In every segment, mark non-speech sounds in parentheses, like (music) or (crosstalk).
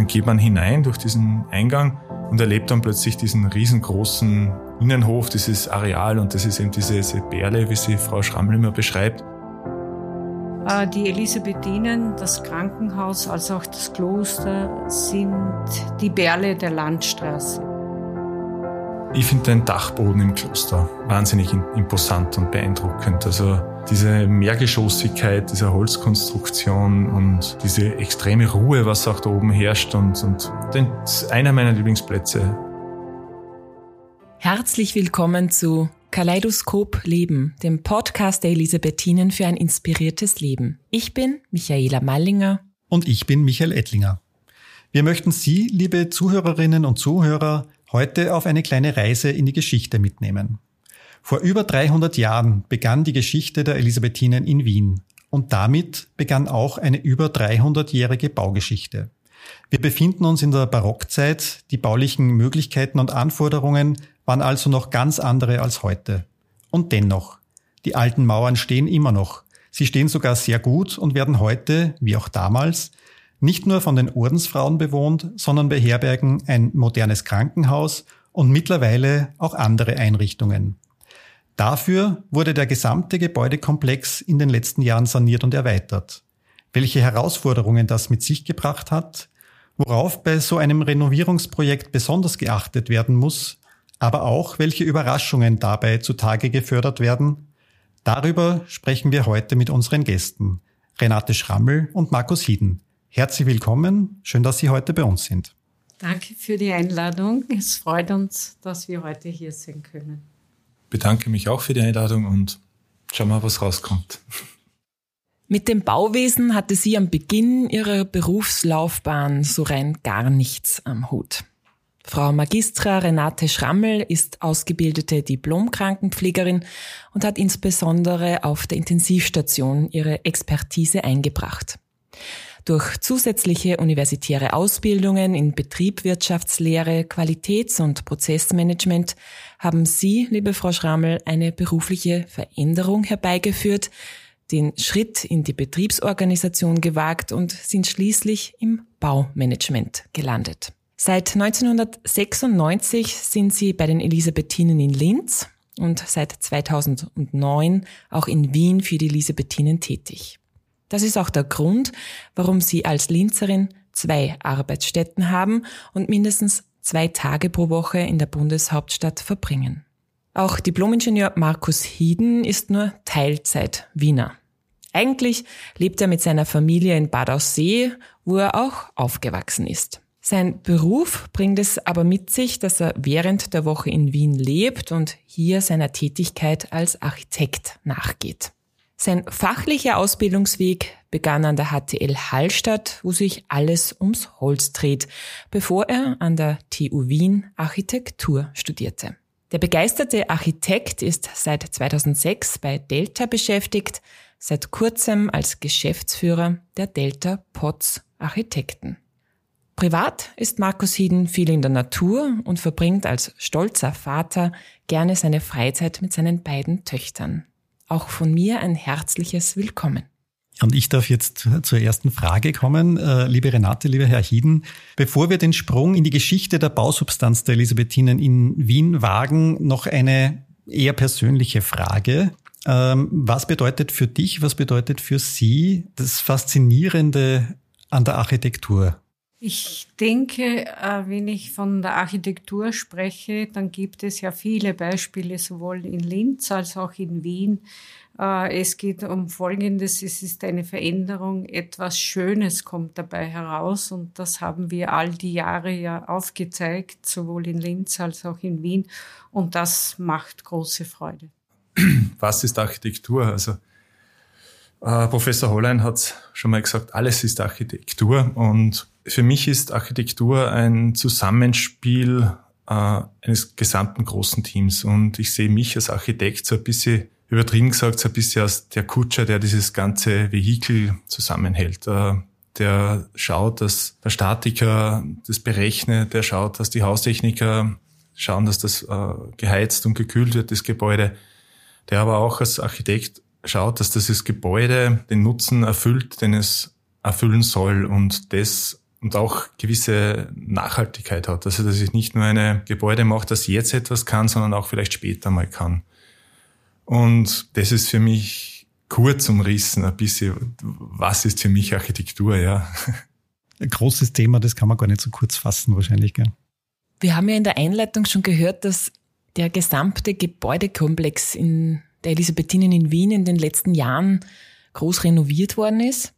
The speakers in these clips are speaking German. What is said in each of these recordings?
Dann geht man hinein durch diesen Eingang und erlebt dann plötzlich diesen riesengroßen Innenhof, dieses Areal und das ist eben diese, diese Perle, wie sie Frau Schrammel immer beschreibt. Äh, die Elisabethinen, das Krankenhaus als auch das Kloster sind die Perle der Landstraße. Ich finde den Dachboden im Kloster wahnsinnig imposant und beeindruckend. Also diese Mehrgeschossigkeit dieser Holzkonstruktion und diese extreme Ruhe, was auch da oben herrscht und, und einer meiner Lieblingsplätze. Herzlich willkommen zu Kaleidoskop Leben, dem Podcast der Elisabethinen für ein inspiriertes Leben. Ich bin Michaela Mallinger. Und ich bin Michael Ettlinger. Wir möchten Sie, liebe Zuhörerinnen und Zuhörer, heute auf eine kleine Reise in die Geschichte mitnehmen. Vor über 300 Jahren begann die Geschichte der Elisabethinen in Wien und damit begann auch eine über 300-jährige Baugeschichte. Wir befinden uns in der Barockzeit, die baulichen Möglichkeiten und Anforderungen waren also noch ganz andere als heute. Und dennoch, die alten Mauern stehen immer noch. Sie stehen sogar sehr gut und werden heute, wie auch damals, nicht nur von den Ordensfrauen bewohnt, sondern beherbergen ein modernes Krankenhaus und mittlerweile auch andere Einrichtungen. Dafür wurde der gesamte Gebäudekomplex in den letzten Jahren saniert und erweitert. Welche Herausforderungen das mit sich gebracht hat, worauf bei so einem Renovierungsprojekt besonders geachtet werden muss, aber auch welche Überraschungen dabei zutage gefördert werden, darüber sprechen wir heute mit unseren Gästen, Renate Schrammel und Markus Hieden. Herzlich willkommen. Schön, dass Sie heute bei uns sind. Danke für die Einladung. Es freut uns, dass wir heute hier sein können. Bedanke mich auch für die Einladung und schau mal, was rauskommt. Mit dem Bauwesen hatte sie am Beginn ihrer Berufslaufbahn so rein gar nichts am Hut. Frau Magistra Renate Schrammel ist ausgebildete Diplomkrankenpflegerin und hat insbesondere auf der Intensivstation ihre Expertise eingebracht. Durch zusätzliche universitäre Ausbildungen in Betriebwirtschaftslehre, Qualitäts- und Prozessmanagement haben Sie, liebe Frau Schrammel, eine berufliche Veränderung herbeigeführt, den Schritt in die Betriebsorganisation gewagt und sind schließlich im Baumanagement gelandet. Seit 1996 sind Sie bei den Elisabethinen in Linz und seit 2009 auch in Wien für die Elisabethinen tätig. Das ist auch der Grund, warum Sie als Linzerin zwei Arbeitsstätten haben und mindestens zwei Tage pro Woche in der Bundeshauptstadt verbringen. Auch Diplomingenieur Markus Hieden ist nur Teilzeit Wiener. Eigentlich lebt er mit seiner Familie in Bad Aussee, wo er auch aufgewachsen ist. Sein Beruf bringt es aber mit sich, dass er während der Woche in Wien lebt und hier seiner Tätigkeit als Architekt nachgeht. Sein fachlicher Ausbildungsweg begann an der HTL Hallstatt, wo sich alles ums Holz dreht, bevor er an der TU Wien Architektur studierte. Der begeisterte Architekt ist seit 2006 bei Delta beschäftigt, seit kurzem als Geschäftsführer der Delta Potts Architekten. Privat ist Markus Hieden viel in der Natur und verbringt als stolzer Vater gerne seine Freizeit mit seinen beiden Töchtern auch von mir ein herzliches Willkommen. Und ich darf jetzt zur ersten Frage kommen. Äh, liebe Renate, lieber Herr Hieden, bevor wir den Sprung in die Geschichte der Bausubstanz der Elisabethinen in Wien wagen, noch eine eher persönliche Frage. Ähm, was bedeutet für dich, was bedeutet für Sie das Faszinierende an der Architektur? Ich denke, äh, wenn ich von der Architektur spreche, dann gibt es ja viele Beispiele, sowohl in Linz als auch in Wien. Äh, es geht um Folgendes, es ist eine Veränderung, etwas Schönes kommt dabei heraus und das haben wir all die Jahre ja aufgezeigt, sowohl in Linz als auch in Wien und das macht große Freude. Was ist Architektur? Also äh, Professor Hollein hat schon mal gesagt, alles ist Architektur und für mich ist Architektur ein Zusammenspiel äh, eines gesamten großen Teams und ich sehe mich als Architekt so ein bisschen übertrieben gesagt, so ein bisschen als der Kutscher, der dieses ganze Vehikel zusammenhält. Äh, der schaut, dass der Statiker das berechnet, der schaut, dass die Haustechniker schauen, dass das äh, geheizt und gekühlt wird, das Gebäude. Der aber auch als Architekt schaut, dass dieses Gebäude den Nutzen erfüllt, den es erfüllen soll. Und das und auch gewisse Nachhaltigkeit hat. Also dass ich nicht nur eine Gebäude mache, das jetzt etwas kann, sondern auch vielleicht später mal kann. Und das ist für mich kurz umrissen ein bisschen, was ist für mich Architektur, ja. Ein großes Thema, das kann man gar nicht so kurz fassen wahrscheinlich, gell? Wir haben ja in der Einleitung schon gehört, dass der gesamte Gebäudekomplex in der Elisabethinen in Wien in den letzten Jahren groß renoviert worden ist.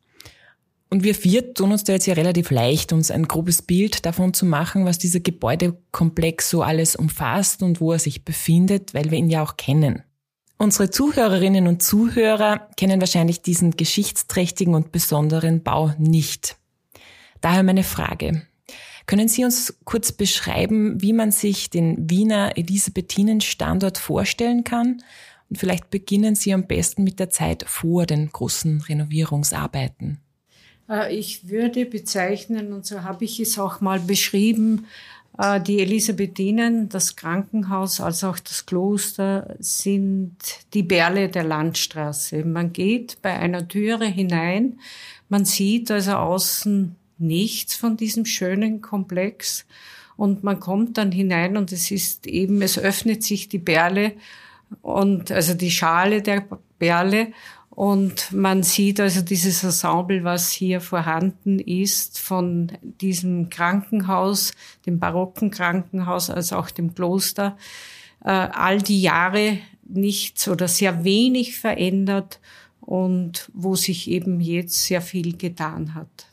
Und wir vier tun uns da jetzt ja relativ leicht, uns ein grobes Bild davon zu machen, was dieser Gebäudekomplex so alles umfasst und wo er sich befindet, weil wir ihn ja auch kennen. Unsere Zuhörerinnen und Zuhörer kennen wahrscheinlich diesen geschichtsträchtigen und besonderen Bau nicht. Daher meine Frage. Können Sie uns kurz beschreiben, wie man sich den Wiener Elisabethinen-Standort vorstellen kann? Und vielleicht beginnen Sie am besten mit der Zeit vor den großen Renovierungsarbeiten. Äh, ich würde bezeichnen, und so habe ich es auch mal beschrieben, äh, die Elisabethinen, das Krankenhaus als auch das Kloster sind die Berle der Landstraße. Man geht bei einer Türe hinein, man sieht also außen nichts von diesem schönen Komplex und man kommt dann hinein und es ist eben, es öffnet sich die Berle und also die Schale der Berle und man sieht also dieses Ensemble, was hier vorhanden ist, von diesem Krankenhaus, dem barocken Krankenhaus, als auch dem Kloster, äh, all die Jahre nichts oder sehr wenig verändert und wo sich eben jetzt sehr viel getan hat.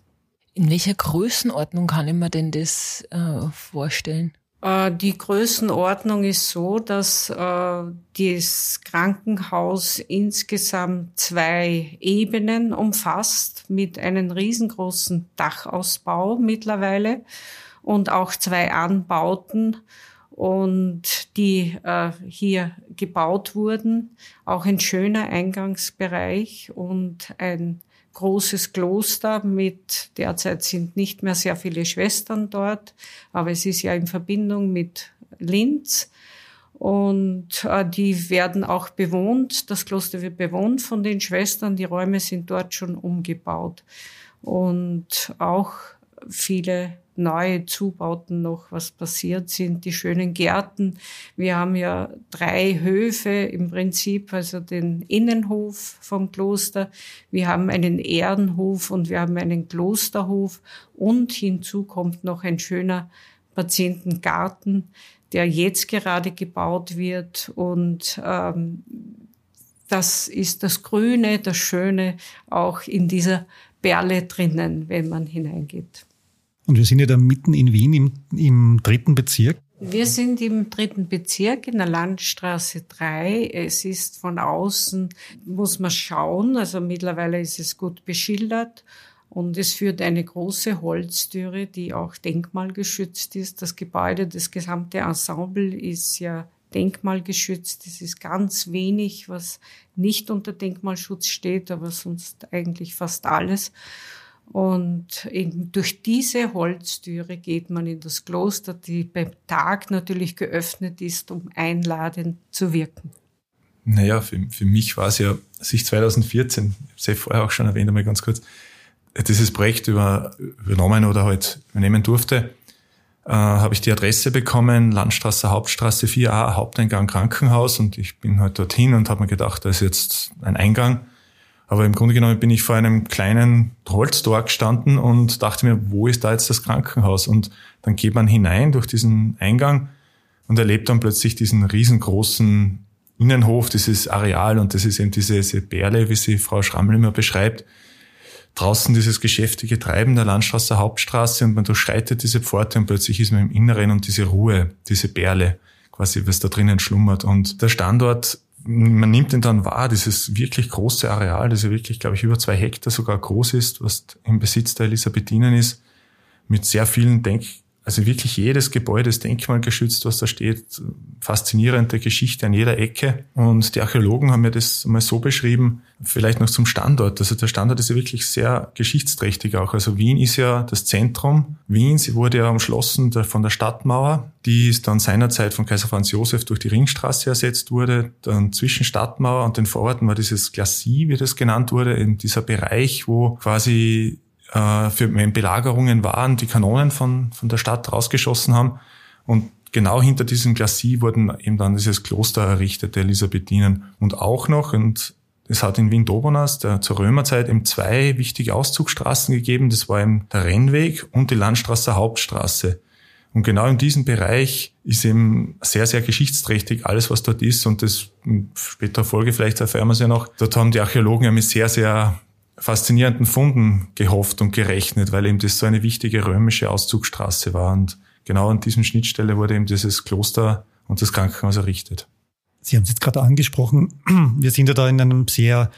In welcher Größenordnung kann ich mir denn das äh, vorstellen? Äh, die Größenordnung ist so, dass äh, das Krankenhaus insgesamt zwei Ebenen umfasst mit einem riesengroßen Dachausbau mittlerweile und auch zwei Anbauten und die äh, hier gebaut wurden. Auch ein schöner Eingangsbereich und ein großes Kloster mit, derzeit sind nicht mehr sehr viele Schwestern dort, aber es ist ja in Verbindung mit Linz. Und äh, die werden auch bewohnt. Das Kloster wird bewohnt von den Schwestern. Die Räume sind dort schon umgebaut. Und auch viele neue Zubauten noch, was passiert sind, die schönen Gärten. Wir haben ja drei Höfe im Prinzip, also den Innenhof vom Kloster, wir haben einen Ehrenhof und wir haben einen Klosterhof und hinzu kommt noch ein schöner Patientengarten, der jetzt gerade gebaut wird und ähm, das ist das Grüne, das Schöne auch in dieser Perle drinnen, wenn man hineingeht. Und wir sind ja da mitten in Wien im, im dritten Bezirk. Wir sind im dritten Bezirk in der Landstraße 3. Es ist von außen, muss man schauen, also mittlerweile ist es gut beschildert und es führt eine große Holztüre, die auch denkmalgeschützt ist. Das Gebäude, das gesamte Ensemble ist ja denkmalgeschützt. Es ist ganz wenig, was nicht unter Denkmalschutz steht, aber sonst eigentlich fast alles. Und in, durch diese Holztüre geht man in das Kloster, die beim Tag natürlich geöffnet ist, um einladend zu wirken. Naja, für, für mich war es ja, als ich 2014, ich habe es vorher auch schon erwähnt, einmal ganz kurz, dieses Projekt über, übernommen oder halt übernehmen durfte, äh, habe ich die Adresse bekommen, Landstraße, Hauptstraße 4a, Haupteingang Krankenhaus und ich bin halt dorthin und habe mir gedacht, da ist jetzt ein Eingang aber im Grunde genommen bin ich vor einem kleinen Holztor gestanden und dachte mir, wo ist da jetzt das Krankenhaus? Und dann geht man hinein durch diesen Eingang und erlebt dann plötzlich diesen riesengroßen Innenhof, dieses Areal und das ist eben diese, diese Perle, wie sie Frau Schrammel immer beschreibt. Draußen dieses geschäftige Treiben der Landstraße Hauptstraße und man durchschreitet diese Pforte und plötzlich ist man im Inneren und diese Ruhe, diese Perle, quasi was da drinnen schlummert. Und der Standort man nimmt ihn dann wahr, dieses wirklich große Areal, das ja wirklich, glaube ich, über zwei Hektar sogar groß ist, was im Besitz der Elisabethinen ist, mit sehr vielen Denk also wirklich jedes Gebäude ist denkmalgeschützt, was da steht. Faszinierende Geschichte an jeder Ecke. Und die Archäologen haben mir das mal so beschrieben, vielleicht noch zum Standort. Also der Standort ist ja wirklich sehr geschichtsträchtig auch. Also Wien ist ja das Zentrum. Wien, sie wurde ja umschlossen von der Stadtmauer, die ist dann seinerzeit von Kaiser Franz Josef durch die Ringstraße ersetzt wurde. Dann zwischen Stadtmauer und den Vororten war dieses Glacis, wie das genannt wurde, in dieser Bereich, wo quasi äh, für Belagerungen waren, die Kanonen von, von der Stadt rausgeschossen haben. Und genau hinter diesem Glacis wurden eben dann dieses Kloster errichtet, der Elisabethinen. Und auch noch, und es hat in Wien-Dobernas zur Römerzeit eben zwei wichtige Auszugsstraßen gegeben. Das war eben der Rennweg und die Landstraße Hauptstraße. Und genau in diesem Bereich ist eben sehr, sehr geschichtsträchtig alles, was dort ist. Und das in späterer Folge vielleicht erfahren wir es ja noch. Dort haben die Archäologen ja mit sehr, sehr faszinierenden Funden gehofft und gerechnet, weil eben das so eine wichtige römische Auszugsstraße war. Und genau an diesem Schnittstelle wurde eben dieses Kloster und das Krankenhaus errichtet. Sie haben es jetzt gerade angesprochen. (clears throat) Wir sind ja da in einem sehr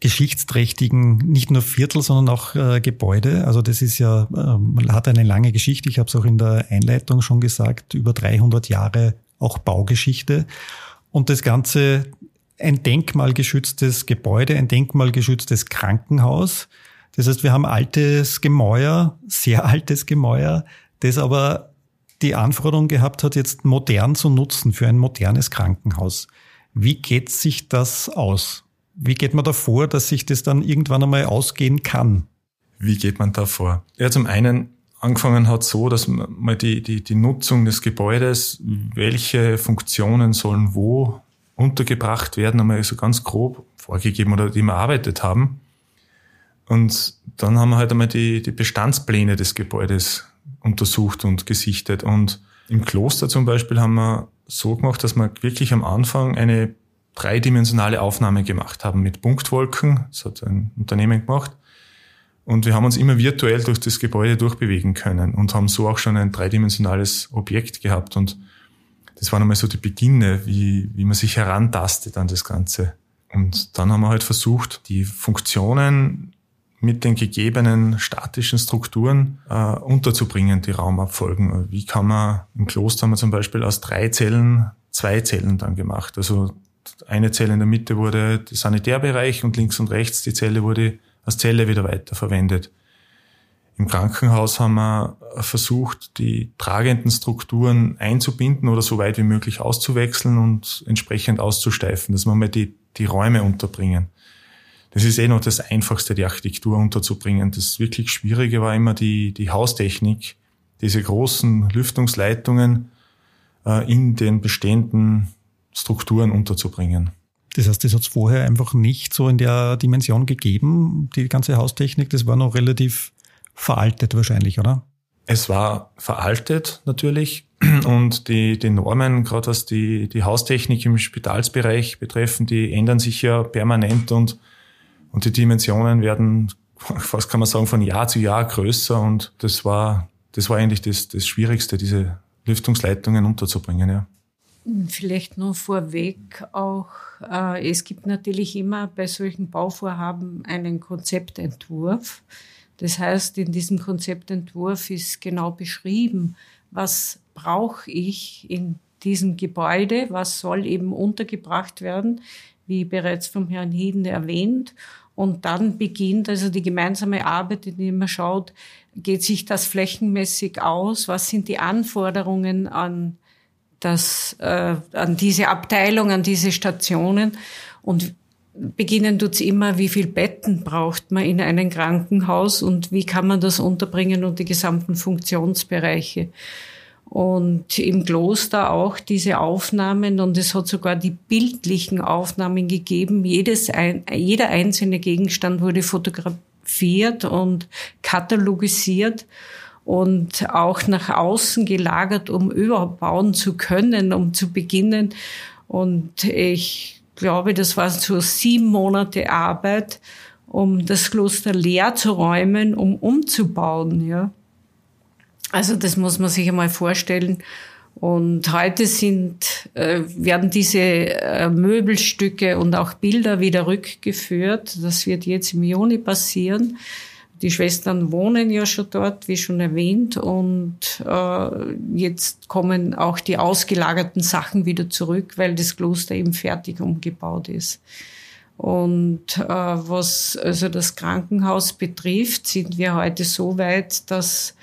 geschichtsträchtigen, nicht nur Viertel, sondern auch äh, Gebäude. Also das ist ja, äh, man hat eine lange Geschichte. Ich habe es auch in der Einleitung schon gesagt, über 300 Jahre auch Baugeschichte. Und das Ganze ein denkmalgeschütztes Gebäude, ein denkmalgeschütztes Krankenhaus. Das heißt, wir haben altes Gemäuer, sehr altes Gemäuer, das aber die Anforderung gehabt hat, jetzt modern zu nutzen für ein modernes Krankenhaus. Wie geht sich das aus? Wie geht man da vor, dass sich das dann irgendwann einmal ausgehen kann? Wie geht man da vor? Ja, zum einen angefangen hat so, dass man die, die, die Nutzung des Gebäudes, welche Funktionen sollen wo untergebracht werden, einmal so ganz grob vorgegeben oder die wir erarbeitet haben. Und dann haben wir halt einmal die, die Bestandspläne des Gebäudes untersucht und gesichtet. Und im Kloster zum Beispiel haben wir so gemacht, dass wir wirklich am Anfang eine dreidimensionale Aufnahme gemacht haben mit Punktwolken. Das hat ein Unternehmen gemacht. Und wir haben uns immer virtuell durch das Gebäude durchbewegen können und haben so auch schon ein dreidimensionales Objekt gehabt. Und das waren einmal so die Beginne, wie, wie man sich herantastet an das Ganze. Und dann haben wir halt versucht, die Funktionen mit den gegebenen statischen Strukturen äh, unterzubringen, die Raumabfolgen. Wie kann man, im Kloster haben wir zum Beispiel aus drei Zellen zwei Zellen dann gemacht. Also eine Zelle in der Mitte wurde der Sanitärbereich und links und rechts die Zelle wurde als Zelle wieder weiterverwendet. Im Krankenhaus haben wir versucht, die tragenden Strukturen einzubinden oder so weit wie möglich auszuwechseln und entsprechend auszusteifen, dass wir mal die, die Räume unterbringen. Das ist eh noch das Einfachste, die Architektur unterzubringen. Das wirklich Schwierige war immer die, die Haustechnik, diese großen Lüftungsleitungen äh, in den bestehenden Strukturen unterzubringen. Das heißt, das hat es vorher einfach nicht so in der Dimension gegeben, die ganze Haustechnik. Das war noch relativ veraltet wahrscheinlich, oder? Es war veraltet natürlich (clears throat) und die, die Normen, gerade was die, die Haustechnik im Spitalsbereich betreffen, die ändern sich ja permanent und, und die Dimensionen werden, (laughs) fast kann man sagen, von Jahr zu Jahr größer und das war, das war eigentlich das, das Schwierigste, diese Lüftungsleitungen unterzubringen, ja. Vielleicht nur vorweg auch, äh, es gibt natürlich immer bei solchen Bauvorhaben einen Konzeptentwurf. Das heißt, in diesem Konzeptentwurf ist genau beschrieben, was brauche ich in diesem Gebäude, was soll eben untergebracht werden, wie bereits vom Herrn Hieden erwähnt. Und dann beginnt also die gemeinsame Arbeit, indem man schaut, geht sich das flächenmäßig aus, was sind die Anforderungen an das, äh, an diese Abteilung, an diese Stationen. Und beginnen tut's immer, wie viel Betten braucht man in einem Krankenhaus und wie kann man das unterbringen und die gesamten Funktionsbereiche. Und im Kloster auch diese Aufnahmen und es hat sogar die bildlichen Aufnahmen gegeben. Jedes ein, jeder einzelne Gegenstand wurde fotografiert und katalogisiert und auch nach außen gelagert, um überhaupt bauen zu können, um zu beginnen. Und ich glaube, das war so sieben Monate Arbeit, um das Kloster leer zu räumen, um umzubauen, ja. Also das muss man sich einmal vorstellen. Und heute sind, äh, werden diese äh, Möbelstücke und auch Bilder wieder rückgeführt. Das wird jetzt im Juni passieren. Die Schwestern wohnen ja schon dort, wie schon erwähnt, und äh, jetzt kommen auch die ausgelagerten Sachen wieder zurück, weil das Kloster eben fertig umgebaut ist. Und äh, was also das Krankenhaus betrifft, sind wir heute so weit, dass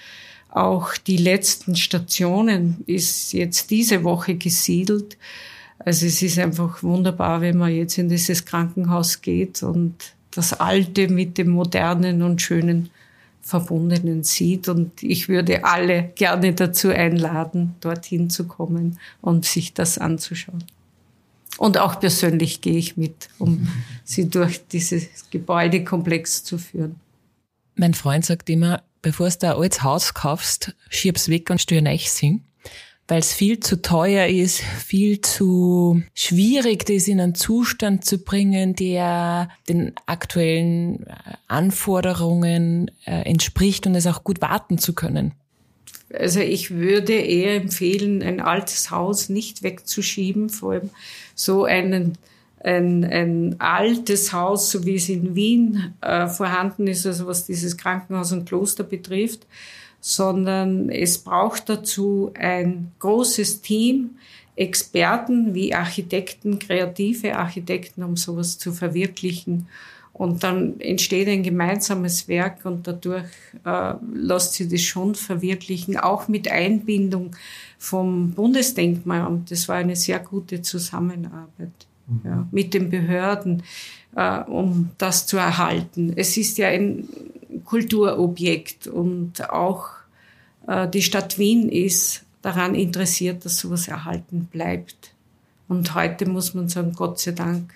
auch die letzten Stationen ist jetzt diese Woche gesiedelt. Also es ist einfach wunderbar, wenn man jetzt in dieses Krankenhaus geht und das Alte mit dem Modernen und Schönen Verbundenen sieht. Und ich würde alle gerne dazu einladen, dorthin zu kommen und sich das anzuschauen. Und auch persönlich gehe ich mit, um (laughs) sie durch dieses Gebäudekomplex zu führen. Mein Freund sagt immer, bevor du ein altes Haus kaufst, schieb's weg und stör neu singen weil es viel zu teuer ist, viel zu schwierig, das in einen Zustand zu bringen, der den aktuellen äh, Anforderungen äh, entspricht und es auch gut warten zu können. Also ich würde eher empfehlen, ein altes Haus nicht wegzuschieben, vor allem so einen ein, ein altes Haus, so wie es in Wien äh, vorhanden ist, also was dieses Krankenhaus und Kloster betrifft, sondern es braucht dazu ein großes Team, Experten wie Architekten, kreative Architekten, um sowas zu verwirklichen. Und dann entsteht ein gemeinsames Werk und dadurch äh, lässt sich das schon verwirklichen, auch mit Einbindung vom Bundesdenkmalamt. Das war eine sehr gute Zusammenarbeit mhm. ja, mit den Behörden, äh, um das zu erhalten. Es ist ja ein Kulturobjekt und auch äh, die Stadt Wien ist daran interessiert, dass sowas erhalten bleibt. Und heute muss man sagen, Gott sei Dank.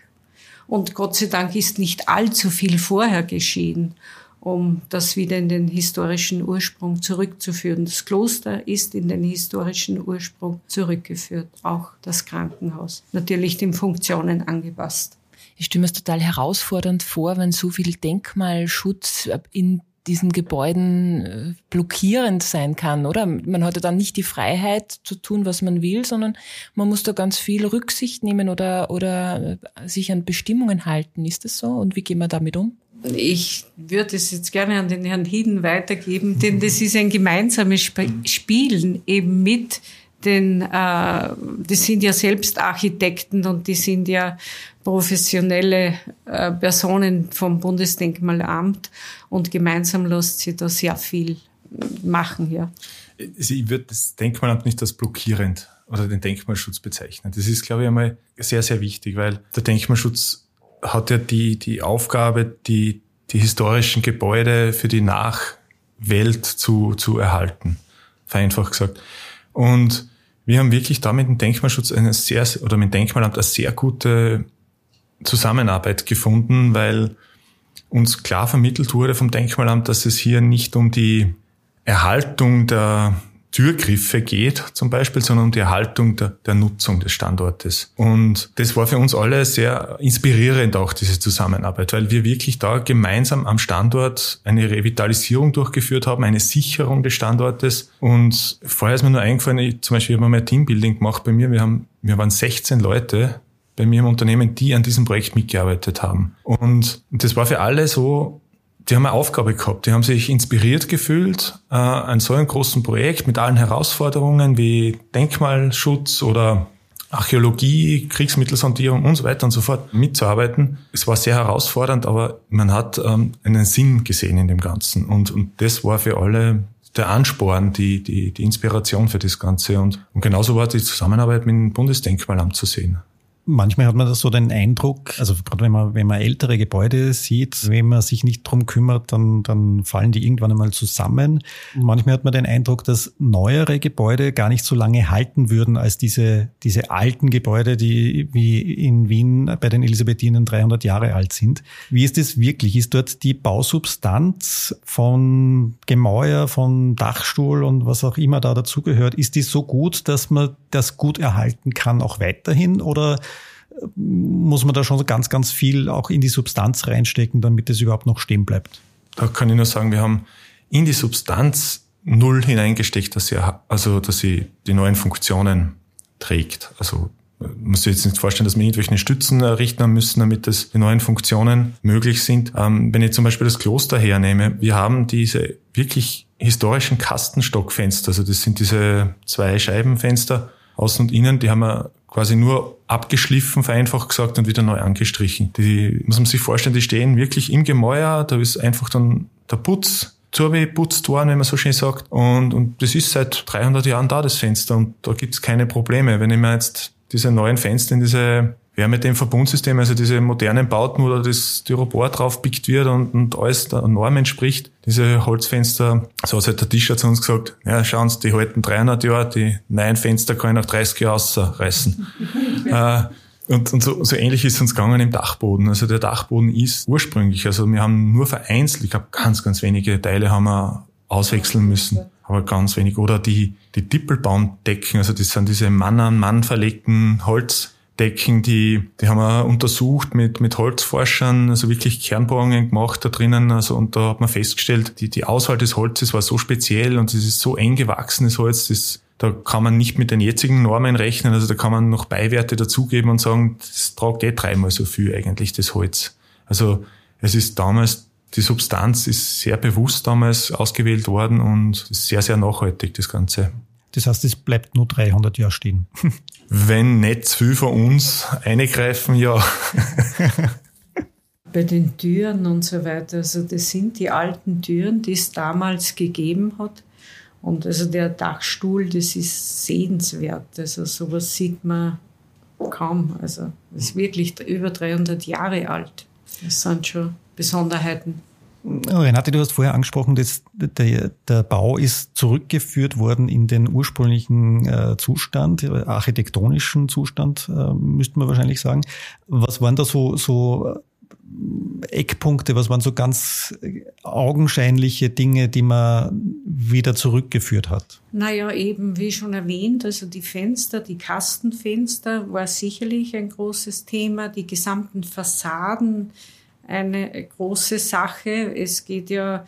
Und Gott sei Dank ist nicht allzu viel vorher geschehen, um das wieder in den historischen Ursprung zurückzuführen. Das Kloster ist in den historischen Ursprung zurückgeführt, auch das Krankenhaus. Natürlich den Funktionen angepasst. Ich stelle mir es total herausfordernd vor, wenn so viel Denkmalschutz in diesen Gebäuden äh, blockierend sein kann, oder? Man hat ja dann nicht die Freiheit zu tun, was man will, sondern man muss da ganz viel Rücksicht nehmen oder, oder äh, sich an Bestimmungen halten. Ist das so? Und wie gehen wir damit um? Ich würde es jetzt gerne an den Herrn Hieden weitergeben, denn das ist ein gemeinsames Spielen eben mit den, äh, die sind ja selbst Architekten und die sind ja professionelle äh, Personen vom Bundesdenkmalamt und gemeinsam lässt sie da sehr viel machen, ja. Ich würde das Denkmalamt nicht als blockierend oder den Denkmalschutz bezeichnen. Das ist, glaube ich, einmal sehr, sehr wichtig, weil der Denkmalschutz hat ja die, die Aufgabe, die, die historischen Gebäude für die Nachwelt zu, zu erhalten. Vereinfacht gesagt. Und wir haben wirklich da mit dem Denkmalschutz eine sehr, oder mit dem Denkmalamt eine sehr gute Zusammenarbeit gefunden, weil uns klar vermittelt wurde vom Denkmalamt, dass es hier nicht um die Erhaltung der Türgriffe geht zum Beispiel, sondern um die Erhaltung der, der, Nutzung des Standortes. Und das war für uns alle sehr inspirierend auch, diese Zusammenarbeit, weil wir wirklich da gemeinsam am Standort eine Revitalisierung durchgeführt haben, eine Sicherung des Standortes. Und vorher ist mir nur eingefallen, ich, zum Beispiel habe mal Teambuilding gemacht bei mir, wir haben, wir waren 16 Leute bei mir im Unternehmen, die an diesem Projekt mitgearbeitet haben. Und das war für alle so die haben eine Aufgabe gehabt, die haben sich inspiriert gefühlt, äh, an so einem großen Projekt mit allen Herausforderungen wie Denkmalschutz oder Archäologie, Kriegsmittelsondierung und so weiter und so fort mitzuarbeiten. Es war sehr herausfordernd, aber man hat ähm, einen Sinn gesehen in dem Ganzen. Und, und das war für alle der Ansporn, die, die, die Inspiration für das Ganze. Und, und genauso war die Zusammenarbeit mit dem Bundesdenkmalamt zu sehen. Manchmal hat man so den Eindruck, also gerade wenn man, wenn man ältere Gebäude sieht, wenn man sich nicht drum kümmert, dann, dann fallen die irgendwann einmal zusammen. Und manchmal hat man den Eindruck, dass neuere Gebäude gar nicht so lange halten würden als diese, diese alten Gebäude, die wie in Wien bei den Elisabethinen 300 Jahre alt sind. Wie ist es wirklich? Ist dort die Bausubstanz von Gemäuer, von Dachstuhl und was auch immer da dazugehört, ist die so gut, dass man das gut erhalten kann, auch weiterhin? Oder muss man da schon ganz, ganz viel auch in die Substanz reinstecken, damit es überhaupt noch stehen bleibt? Da kann ich nur sagen, wir haben in die Substanz null hineingesteckt, dass sie, also, dass sie die neuen Funktionen trägt. Also, muss sich jetzt nicht vorstellen, dass wir irgendwelche Stützen errichten müssen, damit das die neuen Funktionen möglich sind. Ähm, wenn ich zum Beispiel das Kloster hernehme, wir haben diese wirklich historischen Kastenstockfenster, also das sind diese zwei Scheibenfenster, außen und innen, die haben wir quasi nur abgeschliffen, vereinfacht gesagt, und wieder neu angestrichen. Die muss man sich vorstellen, die stehen wirklich im Gemäuer, da ist einfach dann der Putz zugeputzt worden, wenn man so schön sagt. Und, und das ist seit 300 Jahren da, das Fenster, und da gibt's keine Probleme. Wenn ich mir jetzt diese neuen Fenster in diese wer mit dem Verbundsystem, also diese modernen Bauten, wo da das Styropor drauf pickt wird und, und alles der Norm entspricht, diese Holzfenster, so hat halt der Tischer zu uns gesagt, ja, schauen Sie, die halten 300 Jahre, die neuen Fenster kann ich nach 30 Jahren rausreißen. (laughs) äh, und, und so, so ähnlich ist es uns gegangen im Dachboden. Also der Dachboden ist ursprünglich, also wir haben nur vereinzelt, ich glaube ganz, ganz wenige Teile haben wir auswechseln müssen, aber ganz wenig. Oder die, die Dippelbaumdecken, also das sind diese Mann an Mann verlegten Holz, Decken, die, die haben wir untersucht mit, mit Holzforschern, also wirklich Kernbohrungen gemacht da drinnen, also, und da hat man festgestellt, die, die Auswahl des Holzes war so speziell und es ist so eng gewachsenes Holz, das, da kann man nicht mit den jetzigen Normen rechnen, also da kann man noch Beiwerte dazugeben und sagen, das tragt eh dreimal so viel eigentlich, das Holz. Also, es ist damals die Substanz ist sehr bewusst damals ausgewählt worden und ist sehr, sehr nachhaltig, das Ganze. Das heißt, es bleibt nur 300 Jahre stehen. (laughs) Wenn nicht zu viel von uns eingreifen, ja. (laughs) Bei den Türen und so weiter, also das sind die alten Türen, die es damals gegeben hat. Und also der Dachstuhl, das ist sehenswert. Also sowas sieht man kaum. Also das ist wirklich über 300 Jahre alt. Das sind schon Besonderheiten. Renate, du hast vorher angesprochen, dass der, der Bau ist zurückgeführt worden in den ursprünglichen äh, Zustand, äh, architektonischen Zustand, äh, müsste man wahrscheinlich sagen. Was waren da so, so äh, Eckpunkte, was waren so ganz augenscheinliche Dinge, die man wieder zurückgeführt hat? Naja, eben wie schon erwähnt, also die Fenster, die Kastenfenster war sicherlich ein großes Thema, die gesamten Fassaden, eine große Sache. Es geht ja,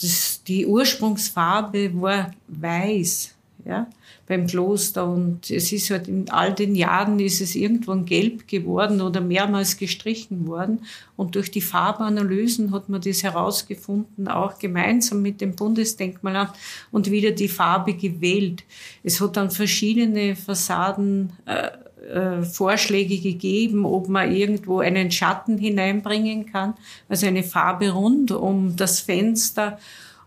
das, die Ursprungsfarbe war weiß, ja, beim Kloster und es ist halt in all den Jahren ist es irgendwann gelb geworden oder mehrmals gestrichen worden und durch die Farbanalysen hat man das herausgefunden, auch gemeinsam mit dem Bundesdenkmalamt und wieder die Farbe gewählt. Es hat dann verschiedene Fassaden äh, äh, Vorschläge gegeben, ob man irgendwo einen Schatten hineinbringen kann, also eine Farbe rund um das Fenster.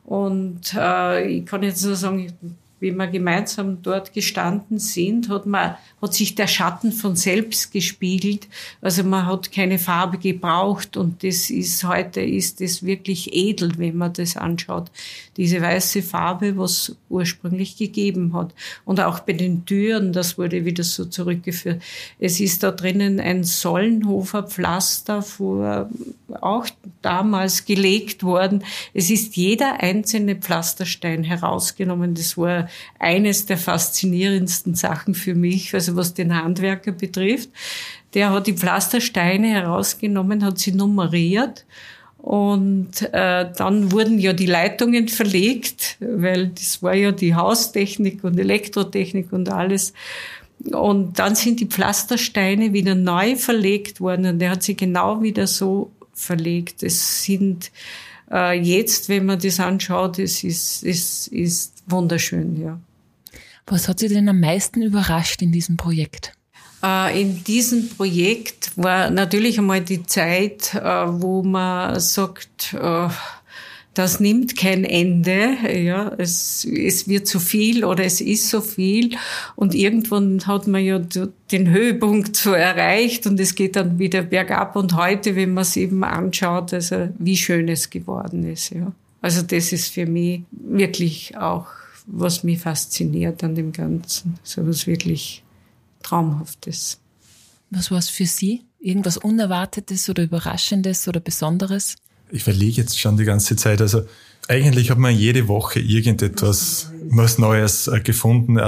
Und äh, ich kann jetzt nur sagen, wie wir gemeinsam dort gestanden sind, hat man, hat sich der Schatten von selbst gespiegelt. Also man hat keine Farbe gebraucht und das ist heute ist es wirklich edel, wenn man das anschaut. Diese weiße Farbe, was ursprünglich gegeben hat. Und auch bei den Türen, das wurde wieder so zurückgeführt. Es ist da drinnen ein Sollenhofer Pflaster vor, auch damals gelegt worden. Es ist jeder einzelne Pflasterstein herausgenommen. Das war eines der faszinierendsten Sachen für mich, also was den Handwerker betrifft. Der hat die Pflastersteine herausgenommen, hat sie nummeriert und äh, dann wurden ja die Leitungen verlegt, weil das war ja die Haustechnik und Elektrotechnik und alles. Und dann sind die Pflastersteine wieder neu verlegt worden und er hat sie genau wieder so verlegt. Es sind äh, jetzt, wenn man das anschaut, es ist, es ist wunderschön, ja. Was hat Sie denn am meisten überrascht in diesem Projekt? Äh, in diesem Projekt war natürlich einmal die Zeit, äh, wo man sagt, äh, das nimmt kein Ende, ja, es, es wird zu viel oder es ist so viel und irgendwann hat man ja den Höhepunkt so erreicht und es geht dann wieder bergab und heute, wenn man es eben anschaut, also wie schön es geworden ist, ja. Also das ist für mich wirklich auch, was mich fasziniert an dem Ganzen, so was wirklich Traumhaftes. Was war es für Sie? Irgendwas Unerwartetes oder Überraschendes oder Besonderes? ich verlege jetzt schon die ganze Zeit. Also eigentlich hat man jede Woche irgendetwas was Neues äh, gefunden.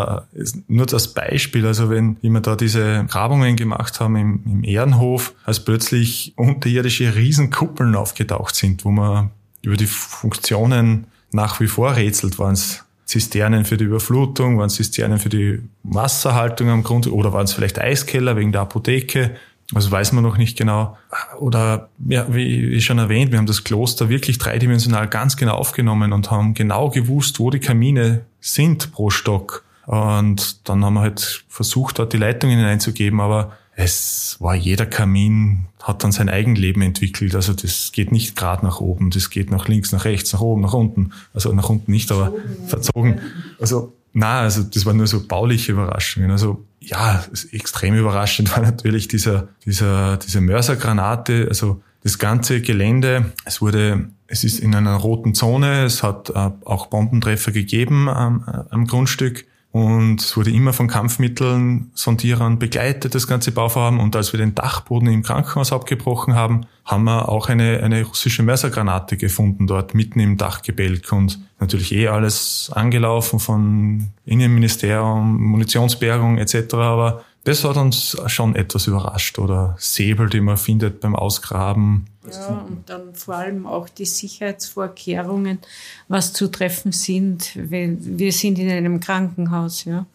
Nur das Beispiel, also wenn wir da diese Grabungen gemacht haben im, im Ehrenhof, als plötzlich unterirdische Riesenkuppeln aufgetaucht sind, wo man über die Funktionen nach wie vor rätselt, waren es Zisternen für die Überflutung, waren es Zisternen für die Wasserhaltung am Grund oder waren es vielleicht Eiskeller wegen der Apotheke also weiß man noch nicht genau. Oder ja, wie schon erwähnt, wir haben das Kloster wirklich dreidimensional ganz genau aufgenommen und haben genau gewusst, wo die Kamine sind pro Stock. Und dann haben wir halt versucht, dort die Leitungen hineinzugeben, aber es war jeder Kamin, hat dann sein Eigenleben entwickelt. Also das geht nicht gerade nach oben, das geht nach links, nach rechts, nach oben, nach unten. Also nach unten nicht, aber verzogen. Also Na, also das waren nur so bauliche Überraschungen. Also ja, extrem überraschend war natürlich dieser, dieser, diese Mörsergranate. Also das ganze Gelände, es wurde, es ist in einer roten Zone, es hat äh, auch Bombentreffer gegeben am, am Grundstück. Und wurde immer von Kampfmitteln, Sondierern begleitet, das ganze Bauvorhaben. Und als wir den Dachboden im Krankenhaus abgebrochen haben, haben wir auch eine, eine russische Mörsergranate gefunden dort mitten im Dachgebälk. Und natürlich eh alles angelaufen von Innenministerium, Munitionsbergung etc. Aber das hat uns schon etwas überrascht. Oder Säbel, die man findet beim Ausgraben. Ja, und dann vor allem auch die Sicherheitsvorkehrungen, was zu treffen sind. Wir sind in einem Krankenhaus, ja.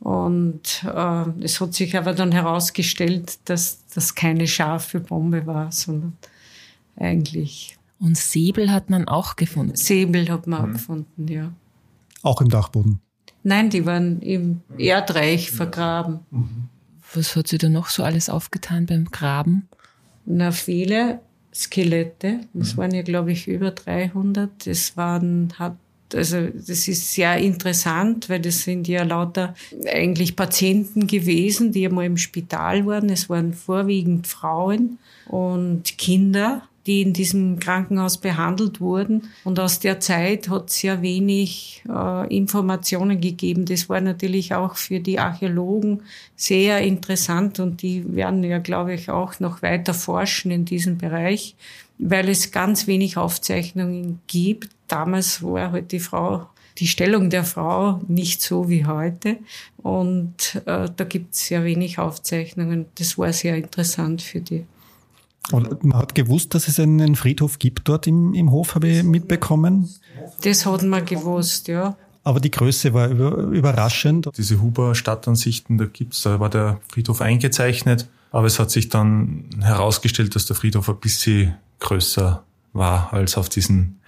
Und äh, es hat sich aber dann herausgestellt, dass das keine scharfe Bombe war, sondern eigentlich. Und Säbel hat man auch gefunden? Säbel hat man mhm. auch gefunden, ja. Auch im Dachboden? Nein, die waren im Erdreich vergraben. Was hat sie da noch so alles aufgetan beim Graben? Na, viele Skelette. Das mhm. waren ja, glaube ich, über 300. Das waren, hat, also, das ist sehr interessant, weil das sind ja lauter eigentlich Patienten gewesen, die einmal im Spital waren. Es waren vorwiegend Frauen und Kinder die in diesem Krankenhaus behandelt wurden. Und aus der Zeit hat es ja wenig äh, Informationen gegeben. Das war natürlich auch für die Archäologen sehr interessant und die werden ja, glaube ich, auch noch weiter forschen in diesem Bereich, weil es ganz wenig Aufzeichnungen gibt. Damals war halt die Frau die Stellung der Frau nicht so wie heute. Und äh, da gibt es sehr wenig Aufzeichnungen. Das war sehr interessant für die und man hat gewusst, dass es einen Friedhof gibt dort im, im Hof, habe ich mitbekommen. Das hat man gewusst, ja. Aber die Größe war über, überraschend. Diese Huber-Stadtansichten, da gibt's, da war der Friedhof eingezeichnet, aber es hat sich dann herausgestellt, dass der Friedhof ein bisschen größer war als auf diesen.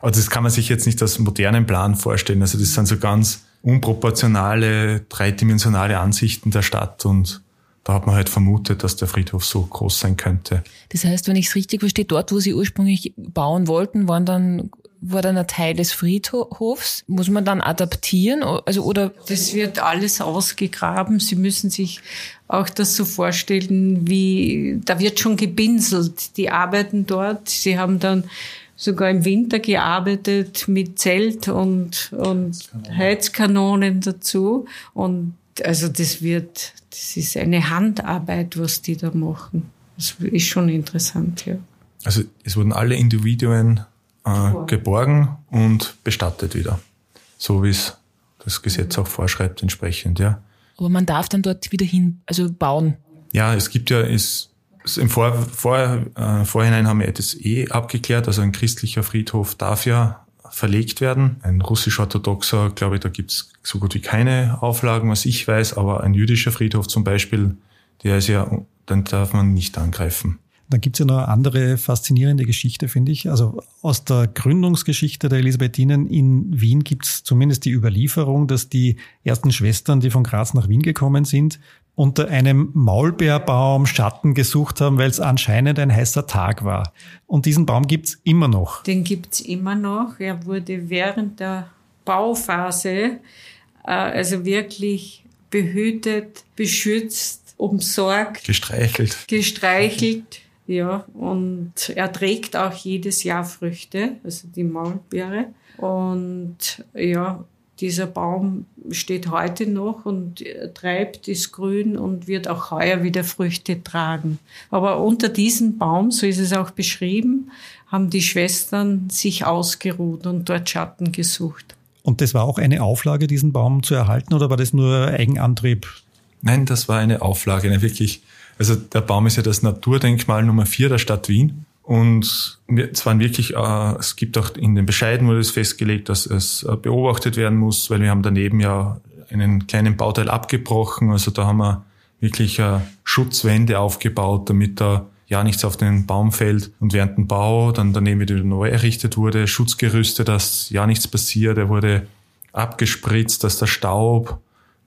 Also das kann man sich jetzt nicht als modernen Plan vorstellen. Also das sind so ganz unproportionale, dreidimensionale Ansichten der Stadt und da hat man halt vermutet, dass der Friedhof so groß sein könnte. Das heißt, wenn ich es richtig verstehe, dort, wo sie ursprünglich bauen wollten, waren dann war dann ein Teil des Friedhofs. Muss man dann adaptieren? Also, oder? Das wird alles ausgegraben. Sie müssen sich auch das so vorstellen, wie, da wird schon gebinselt. Die arbeiten dort. Sie haben dann sogar im Winter gearbeitet mit Zelt und, und Heizkanonen dazu. Und also das wird, das ist eine Handarbeit, was die da machen. Das ist schon interessant, ja. Also es wurden alle Individuen äh, geborgen und bestattet wieder. So wie es das Gesetz auch vorschreibt entsprechend, ja. Aber man darf dann dort wieder hin, also bauen. Ja, es gibt ja, es, im Vor, Vor, äh, Vorhinein haben wir das eh abgeklärt, also ein christlicher Friedhof darf ja verlegt werden. Ein russisch-orthodoxer, glaube ich, da gibt's so gut wie keine Auflagen, was ich weiß, aber ein jüdischer Friedhof zum Beispiel, der ist ja, dann darf man nicht angreifen. Dann gibt's ja noch eine andere faszinierende Geschichte, finde ich. Also aus der Gründungsgeschichte der Elisabethinen in Wien gibt's zumindest die Überlieferung, dass die ersten Schwestern, die von Graz nach Wien gekommen sind, unter einem Maulbeerbaum Schatten gesucht haben, weil es anscheinend ein heißer Tag war. Und diesen Baum gibt's immer noch. Den gibt's immer noch. Er wurde während der Bauphase äh, also wirklich behütet, beschützt, umsorgt. Gestreichelt. Gestreichelt. Ja, und er trägt auch jedes Jahr Früchte, also die Maulbeere. Und ja, dieser Baum steht heute noch und treibt, ist grün und wird auch heuer wieder Früchte tragen. Aber unter diesem Baum, so ist es auch beschrieben, haben die Schwestern sich ausgeruht und dort Schatten gesucht. Und das war auch eine Auflage, diesen Baum zu erhalten, oder war das nur Eigenantrieb? Nein, das war eine Auflage, eine wirklich. Also der Baum ist ja das Naturdenkmal Nummer vier der Stadt Wien. Und es waren wirklich, äh, es gibt auch in den Bescheiden wurde es festgelegt, dass es äh, beobachtet werden muss, weil wir haben daneben ja einen kleinen Bauteil abgebrochen. Also da haben wir wirklich äh, Schutzwände aufgebaut, damit da ja nichts auf den Baum fällt. Und während dem Bau dann daneben wieder neu errichtet wurde, Schutzgerüste, dass ja nichts passiert. Er wurde abgespritzt, dass der Staub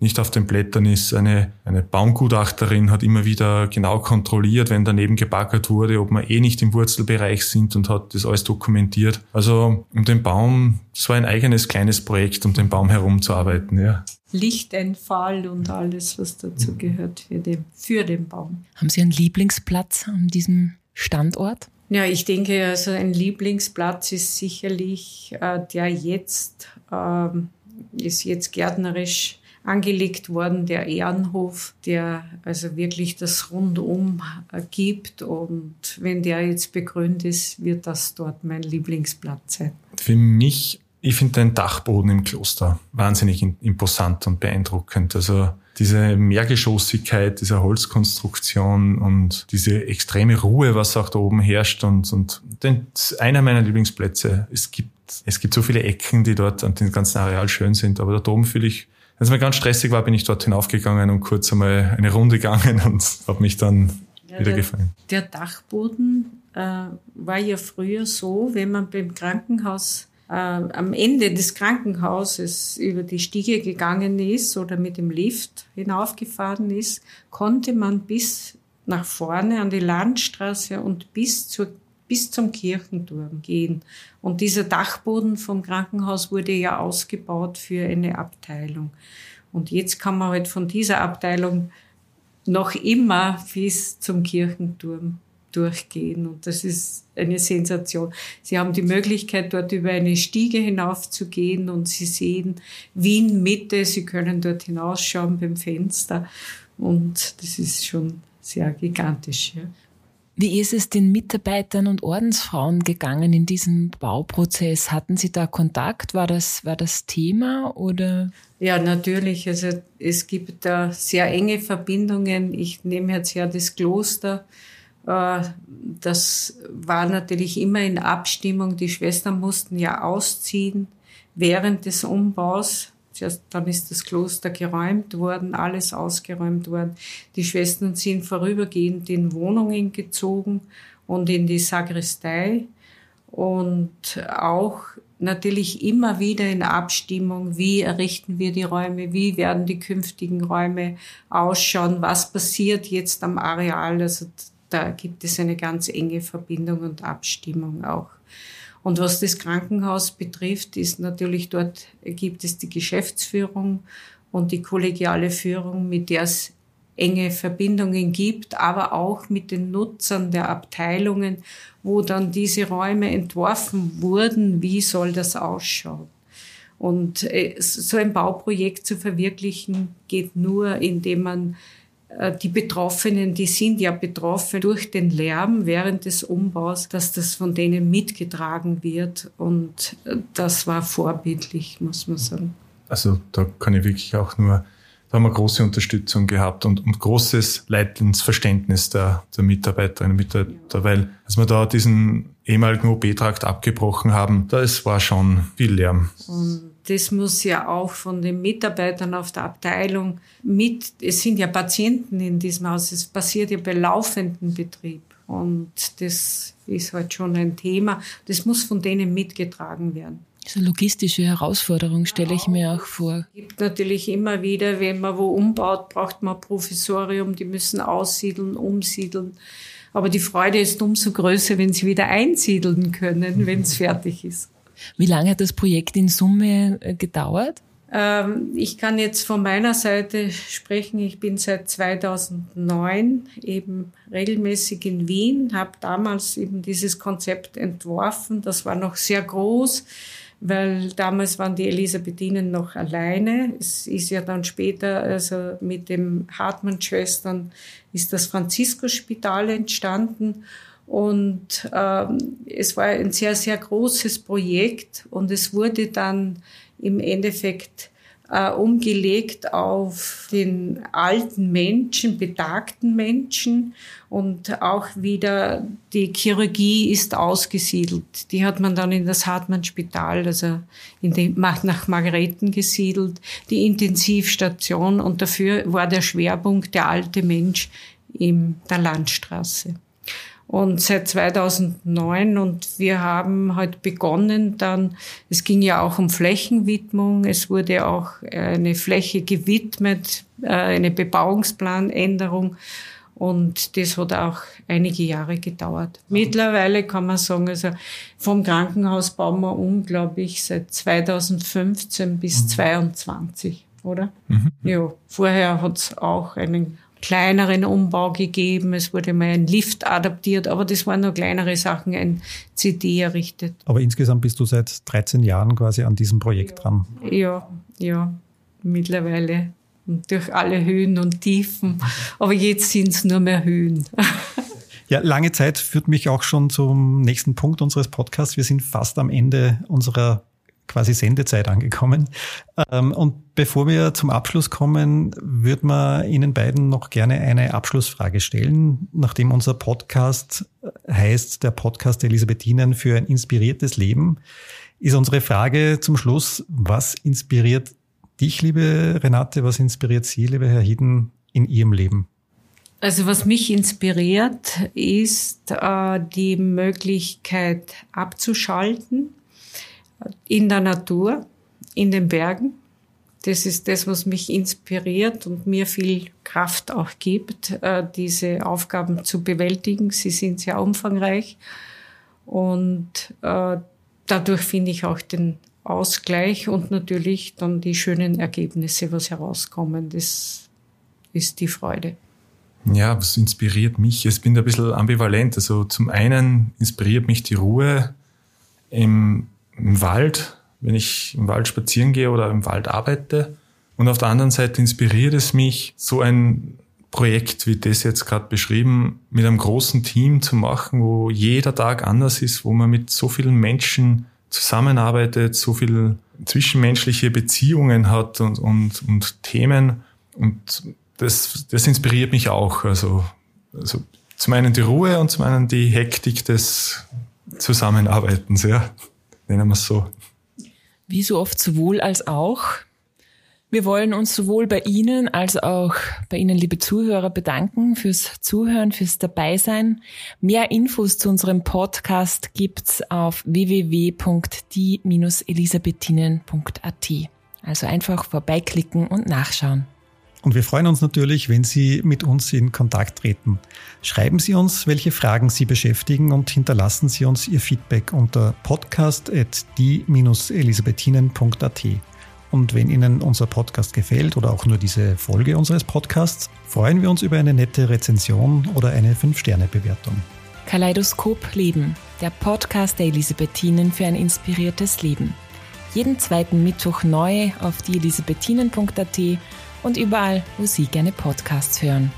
nicht auf den Blättern ist. Eine, eine Baumgutachterin hat immer wieder genau kontrolliert, wenn daneben gebaggert wurde, ob wir eh nicht im Wurzelbereich sind und hat das alles dokumentiert. Also um den Baum, es war ein eigenes kleines Projekt, um den Baum herumzuarbeiten. Ja. Lichteinfall und alles, was dazu gehört für den, für den Baum. Haben Sie einen Lieblingsplatz an diesem Standort? Ja, ich denke, also ein Lieblingsplatz ist sicherlich äh, der jetzt, äh, ist jetzt gärtnerisch angelegt worden, der Ehrenhof, der also wirklich das Rundum gibt. Und wenn der jetzt begrünt ist, wird das dort mein Lieblingsplatz sein. Für mich ich finde den Dachboden im Kloster wahnsinnig imposant und beeindruckend. Also diese Mehrgeschossigkeit dieser Holzkonstruktion und diese extreme Ruhe, was auch da oben herrscht und, und den, einer meiner Lieblingsplätze. Es gibt, es gibt so viele Ecken, die dort an dem ganzen Areal schön sind, aber da oben fühle ich, als es mir ganz stressig war, bin ich dort hinaufgegangen und kurz einmal eine Runde gegangen (laughs) und habe mich dann ja, wieder der, gefallen. Der Dachboden äh, war ja früher so, wenn man beim Krankenhaus äh, am Ende des Krankenhauses über die Stiege gegangen ist oder mit dem Lift hinaufgefahren ist, konnte man bis nach vorne an die Landstraße und bis zur bis zum Kirchenturm gehen. Und dieser Dachboden vom Krankenhaus wurde ja ausgebaut für eine Abteilung. Und jetzt kann man halt von dieser Abteilung noch immer bis zum Kirchenturm durchgehen. Und das ist eine Sensation. Sie haben die Möglichkeit, dort über eine Stiege hinaufzugehen und Sie sehen Wien Mitte. Sie können dort hinausschauen beim Fenster. Und das ist schon sehr gigantisch. Ja. Wie ist es den Mitarbeitern und Ordensfrauen gegangen in diesem Bauprozess? Hatten Sie da Kontakt? War das, war das Thema oder? Ja, natürlich. Also es gibt da sehr enge Verbindungen. Ich nehme jetzt ja das Kloster äh, das war natürlich immer in Abstimmung. Die Schwestern mussten ja ausziehen während des Umbaus. Dann ist das Kloster geräumt worden, alles ausgeräumt worden. Die Schwestern sind vorübergehend in Wohnungen gezogen und in die Sakristei und auch natürlich immer wieder in Abstimmung, wie errichten wir die Räume, wie werden die künftigen Räume ausschauen, was passiert jetzt am Areal. Also da gibt es eine ganz enge Verbindung und Abstimmung auch. Und was das Krankenhaus betrifft, ist natürlich dort gibt es die Geschäftsführung und die kollegiale Führung, mit der es enge Verbindungen gibt, aber auch mit den Nutzern der Abteilungen, wo dann diese Räume entworfen wurden, wie soll das ausschauen. Und äh, so ein Bauprojekt zu verwirklichen geht nur, indem man die Betroffenen, die sind ja betroffen durch den Lärm während des Umbaus, dass das von denen mitgetragen wird. Und äh, das war vorbildlich, muss man sagen. Also da kann ich wirklich auch nur, da haben wir große Unterstützung gehabt und, und großes Leitensverständnis der, der Mitarbeiterinnen und Mitarbeiter, ja. weil als wir da diesen ehemaligen OB-Trakt abgebrochen haben, da es war schon viel Lärm. Und das muss ja auch von den Mitarbeitern auf der Abteilung mit, es sind ja Patienten in diesem Haus, es passiert ja bei laufendem Betrieb. Und das ist halt schon ein Thema. Das muss von denen mitgetragen werden. Das ist eine logistische Herausforderung, stelle ich mir auch vor. Es gibt natürlich immer wieder, wenn man wo umbaut, braucht man ein Provisorium, die müssen aussiedeln, umsiedeln. Aber die Freude ist umso größer, wenn sie wieder einsiedeln können, wenn es fertig ist. Wie lange hat das Projekt in Summe äh, gedauert? Ähm, ich kann jetzt von meiner Seite sprechen. Ich bin seit 2009 eben regelmäßig in Wien, habe damals eben dieses Konzept entworfen. Das war noch sehr groß, weil damals waren die Elisabethinen noch alleine. Es ist ja dann später, also mit dem Hartmann-Schwestern, ist das Franziskus-Spital entstanden. Und ähm, es war ein sehr, sehr großes Projekt und es wurde dann im Endeffekt äh, umgelegt auf den alten Menschen, betagten Menschen und auch wieder die Chirurgie ist ausgesiedelt. Die hat man dann in das Hartmann-Spital, also in die, nach Margareten gesiedelt, die Intensivstation und dafür war der Schwerpunkt der alte Mensch in der Landstraße. Und seit 2009 und wir haben halt begonnen dann, es ging ja auch um Flächenwidmung, es wurde auch eine Fläche gewidmet, äh, eine Bebauungsplanänderung und das hat auch einige Jahre gedauert. Mittlerweile kann man sagen, also vom Krankenhaus bauen wir um, glaube ich, seit 2015 bis mhm. 22, oder? Mhm. Ja, vorher hat es auch einen kleineren Umbau gegeben. Es wurde mal ein Lift adaptiert, aber das waren nur kleinere Sachen, ein CD errichtet. Aber insgesamt bist du seit 13 Jahren quasi an diesem Projekt ja. dran. Ja, ja, mittlerweile. Und durch alle Höhen und Tiefen. Aber jetzt sind es nur mehr Höhen. (laughs) Ja, lange Zeit führt mich auch schon zum nächsten Punkt unseres Podcasts. Wir sind fast am Ende unserer quasi Sendezeit angekommen. Ähm, und bevor wir zum Abschluss kommen, würde man Ihnen beiden noch gerne eine Abschlussfrage stellen, nachdem unser Podcast heißt, der Podcast Elisabethinen für ein inspiriertes Leben, ist unsere Frage zum Schluss, was inspiriert dich, liebe Renate, was inspiriert Sie, lieber Herr Hieden, in Ihrem Leben? Also was mich inspiriert, ist äh, die Möglichkeit abzuschalten, in der Natur, in den Bergen. Das ist das, was mich inspiriert und mir viel Kraft auch gibt, äh, diese Aufgaben zu bewältigen. Sie sind sehr umfangreich und äh, dadurch finde ich auch den Ausgleich und natürlich dann die schönen Ergebnisse, was herauskommen. Das ist die Freude. Ja, was inspiriert mich? Ich bin da ein bisschen ambivalent. Also zum einen inspiriert mich die Ruhe im im Wald, wenn ich im Wald spazieren gehe oder im Wald arbeite. Und auf der anderen Seite inspiriert es mich, so ein Projekt wie das jetzt gerade beschrieben, mit einem großen Team zu machen, wo jeder Tag anders ist, wo man mit so vielen Menschen zusammenarbeitet, so viele zwischenmenschliche Beziehungen hat und, und, und Themen. Und das, das inspiriert mich auch. Also, also zum einen die Ruhe und zum anderen die Hektik des Zusammenarbeitens, ja nennen wir es so. Wie so oft sowohl als auch. Wir wollen uns sowohl bei Ihnen als auch bei Ihnen, liebe Zuhörer, bedanken fürs Zuhören, fürs Dabeisein. Mehr Infos zu unserem Podcast gibt's auf www.die-elisabethinen.at. Also einfach vorbeiklicken und nachschauen. Und wir freuen uns natürlich, wenn Sie mit uns in Kontakt treten. Schreiben Sie uns, welche Fragen Sie beschäftigen und hinterlassen Sie uns Ihr Feedback unter podcast.die-elisabethinen.at. Und wenn Ihnen unser Podcast gefällt oder auch nur diese Folge unseres Podcasts, freuen wir uns über eine nette Rezension oder eine 5-Sterne-Bewertung. Kaleidoskop Leben, der Podcast der Elisabethinen für ein inspiriertes Leben. Jeden zweiten Mittwoch neu auf dieelisabethinen.at und überall, wo Sie gerne Podcasts hören.